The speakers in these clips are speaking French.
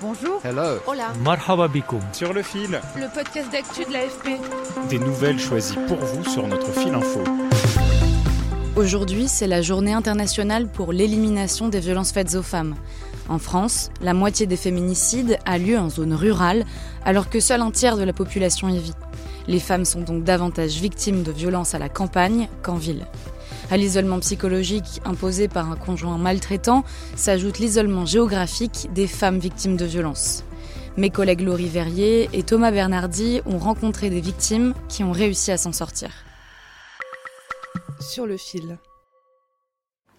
Bonjour. Hello. Hola. Marhaba bikoum. Sur le fil. Le podcast d'actu de l'AFP. Des nouvelles choisies pour vous sur notre fil info. Aujourd'hui, c'est la journée internationale pour l'élimination des violences faites aux femmes. En France, la moitié des féminicides a lieu en zone rurale, alors que seul un tiers de la population y vit. Les femmes sont donc davantage victimes de violences à la campagne qu'en ville. À l'isolement psychologique imposé par un conjoint maltraitant s'ajoute l'isolement géographique des femmes victimes de violences. Mes collègues Laurie Verrier et Thomas Bernardi ont rencontré des victimes qui ont réussi à s'en sortir. Sur le fil.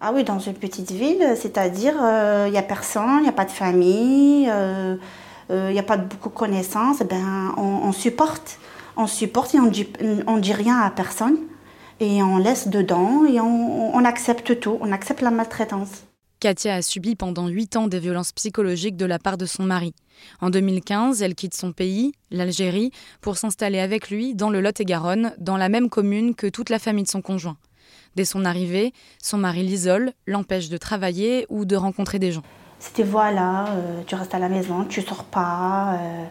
Ah oui, dans une petite ville, c'est-à-dire il n'y a personne, il n'y a pas de famille, il euh, n'y a pas de beaucoup de connaissances, ben, on, on, supporte. On supporte et on dit, on dit rien à personne. Et on laisse dedans et on, on accepte tout, on accepte la maltraitance. Katia a subi pendant 8 ans des violences psychologiques de la part de son mari. En 2015, elle quitte son pays, l'Algérie, pour s'installer avec lui dans le Lot-et-Garonne, dans la même commune que toute la famille de son conjoint. Dès son arrivée, son mari l'isole, l'empêche de travailler ou de rencontrer des gens. C'était voilà, euh, tu restes à la maison, tu sors pas. Euh,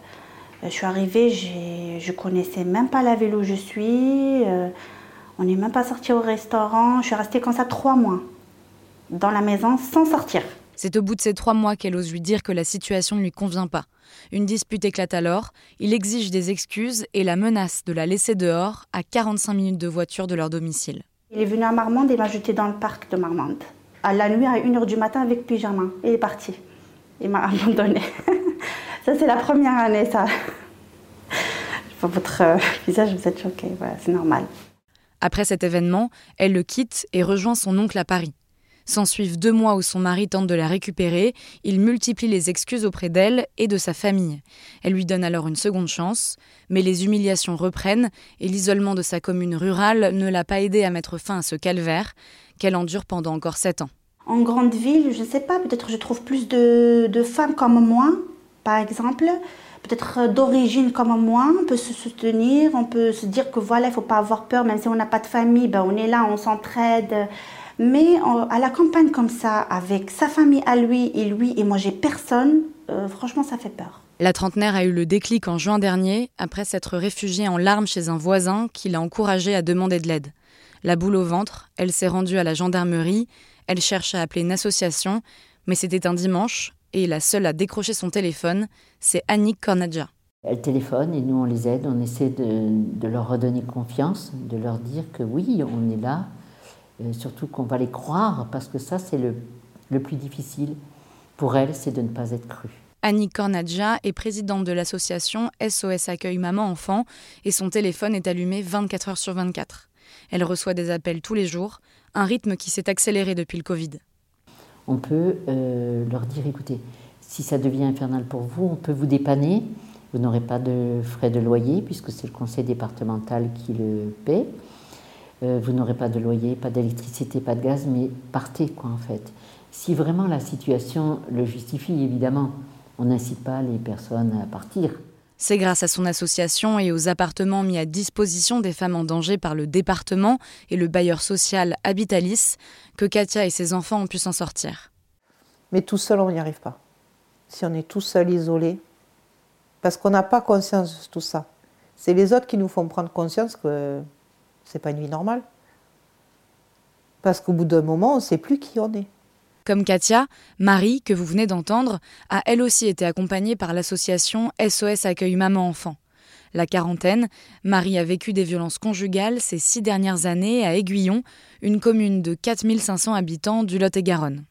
je suis arrivée, je connaissais même pas la ville où je suis. Euh, on n'est même pas sorti au restaurant. Je suis restée comme ça trois mois dans la maison sans sortir. C'est au bout de ces trois mois qu'elle ose lui dire que la situation ne lui convient pas. Une dispute éclate alors, il exige des excuses et la menace de la laisser dehors à 45 minutes de voiture de leur domicile. Il est venu à Marmande et m'a jeté dans le parc de Marmande. À la nuit, à 1h du matin avec pyjama. Il est parti. Il m'a abandonné. ça, c'est la première année, ça. Votre visage, vous êtes choqué. Voilà, c'est normal. Après cet événement, elle le quitte et rejoint son oncle à Paris. S'ensuivent deux mois où son mari tente de la récupérer, il multiplie les excuses auprès d'elle et de sa famille. Elle lui donne alors une seconde chance, mais les humiliations reprennent et l'isolement de sa commune rurale ne l'a pas aidée à mettre fin à ce calvaire qu'elle endure pendant encore sept ans. En grande ville, je ne sais pas, peut-être je trouve plus de, de femmes comme moi, par exemple, peut-être d'origine comme moi, on peut se soutenir, on peut se dire que voilà, il ne faut pas avoir peur, même si on n'a pas de famille, ben on est là, on s'entraide. Mais à la campagne comme ça, avec sa famille à lui et lui, et moi j'ai personne, euh, franchement ça fait peur. La trentenaire a eu le déclic en juin dernier, après s'être réfugiée en larmes chez un voisin qui l'a encouragée à demander de l'aide. La boule au ventre, elle s'est rendue à la gendarmerie, elle cherche à appeler une association, mais c'était un dimanche, et la seule à décrocher son téléphone, c'est Annick Cornadja. Elle téléphone et nous on les aide, on essaie de, de leur redonner confiance, de leur dire que oui, on est là, euh, surtout qu'on va les croire, parce que ça c'est le, le plus difficile pour elles, c'est de ne pas être crue. Annick Cornadja est présidente de l'association SOS Accueil Maman Enfant et son téléphone est allumé 24 heures sur 24. Elle reçoit des appels tous les jours, un rythme qui s'est accéléré depuis le Covid on peut euh, leur dire écoutez, si ça devient infernal pour vous, on peut vous dépanner. Vous n'aurez pas de frais de loyer puisque c'est le conseil départemental qui le paie. Euh, vous n'aurez pas de loyer, pas d'électricité, pas de gaz, mais partez quoi en fait. Si vraiment la situation le justifie, évidemment, on n'incite pas les personnes à partir. C'est grâce à son association et aux appartements mis à disposition des femmes en danger par le département et le bailleur social Habitalis que Katia et ses enfants ont pu s'en sortir. Mais tout seul, on n'y arrive pas. Si on est tout seul, isolé, parce qu'on n'a pas conscience de tout ça. C'est les autres qui nous font prendre conscience que c'est pas une vie normale. Parce qu'au bout d'un moment, on ne sait plus qui on est. Comme Katia, Marie, que vous venez d'entendre, a elle aussi été accompagnée par l'association SOS Accueil Maman-Enfant. La quarantaine, Marie a vécu des violences conjugales ces six dernières années à Aiguillon, une commune de 4500 habitants du Lot-et-Garonne.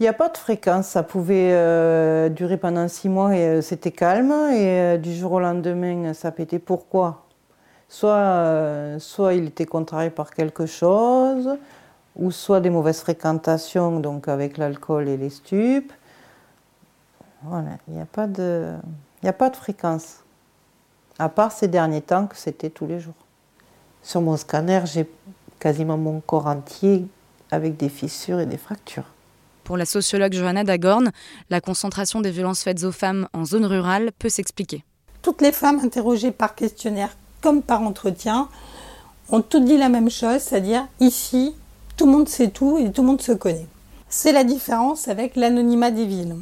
Il n'y a pas de fréquence, ça pouvait euh, durer pendant six mois et euh, c'était calme, et euh, du jour au lendemain, ça pétait. Pourquoi? Soit, soit il était contrarié par quelque chose, ou soit des mauvaises fréquentations, donc avec l'alcool et les stupes. Voilà, il n'y a, pas de- il n'y a pas de fréquence. À part ces derniers temps que c'était tous les jours. Sur mon scanner, j'ai quasiment mon corps entier avec des fissures et des fractures. Pour la sociologue Johanna Dagorn, la concentration des violences faites aux femmes en zone rurale peut s'expliquer. Toutes les femmes interrogées par questionnaire comme par entretien ont toutes dit la même chose, c'est-à-dire ici, tout le monde sait tout et tout le monde se connaît. C'est la différence avec l'anonymat des villes.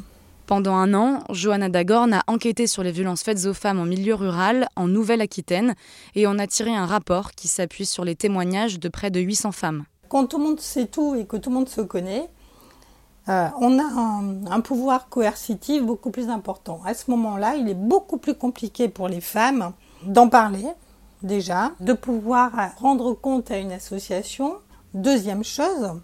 Pendant un an, Johanna Dagorn a enquêté sur les violences faites aux femmes en milieu rural en Nouvelle-Aquitaine et en a tiré un rapport qui s'appuie sur les témoignages de près de 800 femmes. Quand tout le monde sait tout et que tout le monde se connaît, euh, on a un, un pouvoir coercitif beaucoup plus important. À ce moment-là, il est beaucoup plus compliqué pour les femmes d'en parler, déjà, de pouvoir rendre compte à une association. Deuxième chose,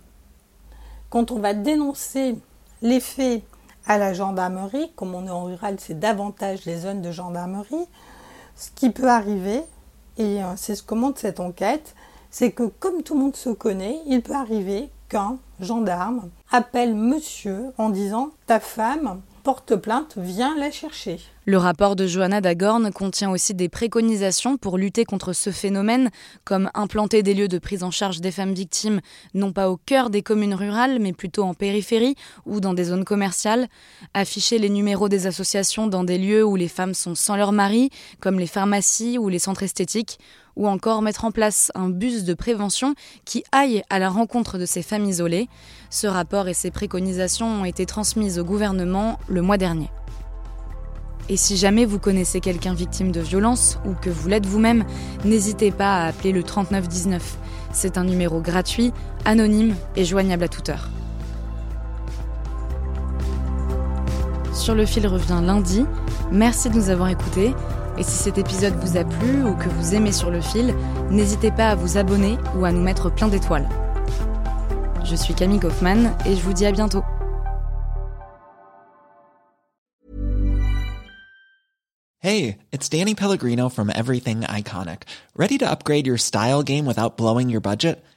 quand on va dénoncer les faits à la gendarmerie, comme on est en rural, c'est davantage les zones de gendarmerie, ce qui peut arriver, et euh, c'est ce que montre cette enquête, c'est que comme tout le monde se connaît, il peut arriver qu'un gendarme appelle monsieur en disant ta femme porte plainte, viens la chercher. Le rapport de Johanna Dagorn contient aussi des préconisations pour lutter contre ce phénomène, comme implanter des lieux de prise en charge des femmes victimes, non pas au cœur des communes rurales, mais plutôt en périphérie ou dans des zones commerciales, afficher les numéros des associations dans des lieux où les femmes sont sans leur mari, comme les pharmacies ou les centres esthétiques, ou encore mettre en place un bus de prévention qui aille à la rencontre de ces femmes isolées. Ce rapport et ces préconisations ont été transmises au gouvernement le mois dernier. Et si jamais vous connaissez quelqu'un victime de violence ou que vous l'êtes vous-même, n'hésitez pas à appeler le 3919. C'est un numéro gratuit, anonyme et joignable à toute heure. Sur le fil revient lundi. Merci de nous avoir écoutés. Et si cet épisode vous a plu ou que vous aimez sur le fil, n'hésitez pas à vous abonner ou à nous mettre plein d'étoiles. Je suis Camille Kaufmann et je vous dis à bientôt. Hey, it's Danny Pellegrino from Everything Iconic. Ready to upgrade your style game without blowing your budget?